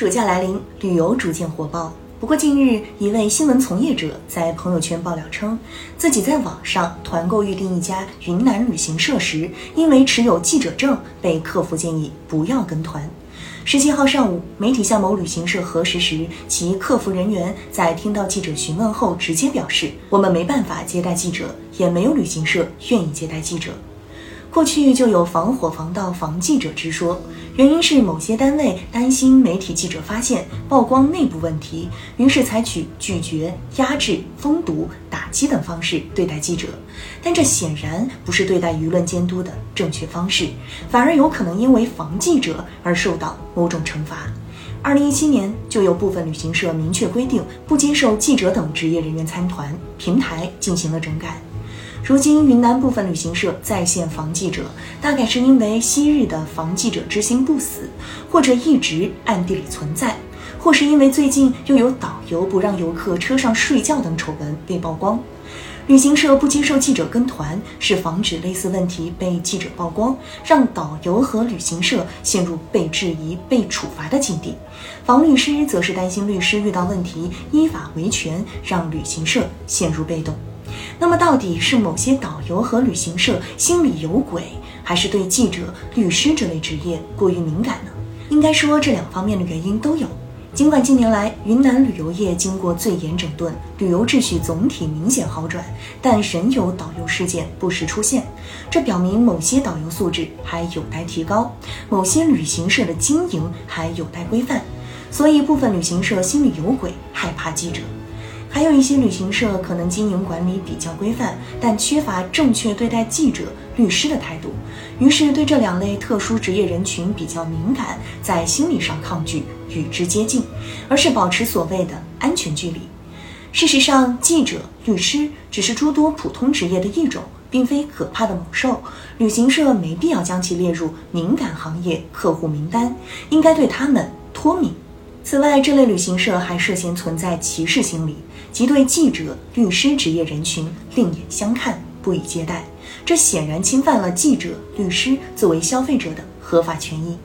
暑假来临，旅游逐渐火爆。不过近日，一位新闻从业者在朋友圈爆料称，自己在网上团购预订一家云南旅行社时，因为持有记者证，被客服建议不要跟团。十七号上午，媒体向某旅行社核实时，其客服人员在听到记者询问后，直接表示：“我们没办法接待记者，也没有旅行社愿意接待记者。”过去就有防火防盗防记者之说，原因是某些单位担心媒体记者发现曝光内部问题，于是采取拒绝、压制、封堵、打击等方式对待记者。但这显然不是对待舆论监督的正确方式，反而有可能因为防记者而受到某种惩罚。二零一七年就有部分旅行社明确规定不接受记者等职业人员参团，平台进行了整改。如今，云南部分旅行社在线防记者，大概是因为昔日的防记者之心不死，或者一直暗地里存在，或是因为最近又有导游不让游客车上睡觉等丑闻被曝光。旅行社不接受记者跟团，是防止类似问题被记者曝光，让导游和旅行社陷入被质疑、被处罚的境地；防律师则是担心律师遇到问题依法维权，让旅行社陷入被动。那么，到底是某些导游和旅行社心里有鬼，还是对记者、律师这类职业过于敏感呢？应该说，这两方面的原因都有。尽管近年来云南旅游业经过最严整顿，旅游秩序总体明显好转，但仍有导游事件不时出现。这表明某些导游素质还有待提高，某些旅行社的经营还有待规范。所以，部分旅行社心里有鬼，害怕记者。还有一些旅行社可能经营管理比较规范，但缺乏正确对待记者、律师的态度，于是对这两类特殊职业人群比较敏感，在心理上抗拒与之接近，而是保持所谓的安全距离。事实上，记者、律师只是诸多普通职业的一种，并非可怕的猛兽。旅行社没必要将其列入敏感行业客户名单，应该对他们脱敏。此外，这类旅行社还涉嫌存在歧视心理，即对记者、律师职业人群另眼相看，不予接待。这显然侵犯了记者、律师作为消费者的合法权益。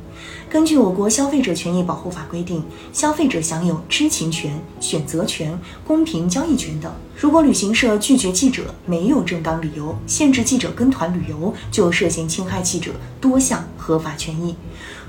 根据我国消费者权益保护法规定，消费者享有知情权、选择权、公平交易权等。如果旅行社拒绝记者没有正当理由，限制记者跟团旅游，就涉嫌侵害记者多项合法权益。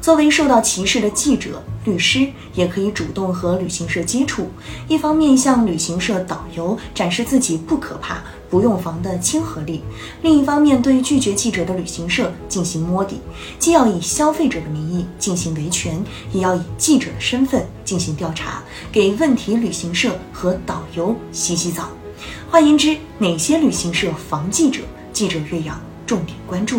作为受到歧视的记者、律师，也可以主动和旅行社接触，一方面向旅行社导游展示自己不可怕、不用防的亲和力；另一方面对拒绝记者的旅行社进行摸底，既要以消费者的名义进行维权，也要以记者的身份进行调查，给问题旅行社和导游洗洗澡。换言之，哪些旅行社防记者？记者岳阳重点关注。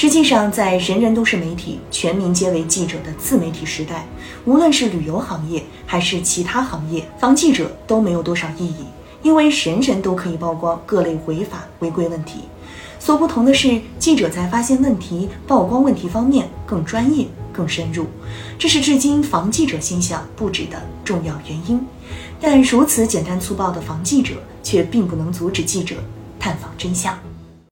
实际上，在人人都是媒体、全民皆为记者的自媒体时代，无论是旅游行业还是其他行业，防记者都没有多少意义，因为人人都可以曝光各类违法违规问题。所不同的是，记者在发现问题、曝光问题方面更专业、更深入，这是至今防记者现象不止的重要原因。但如此简单粗暴的防记者，却并不能阻止记者探访真相。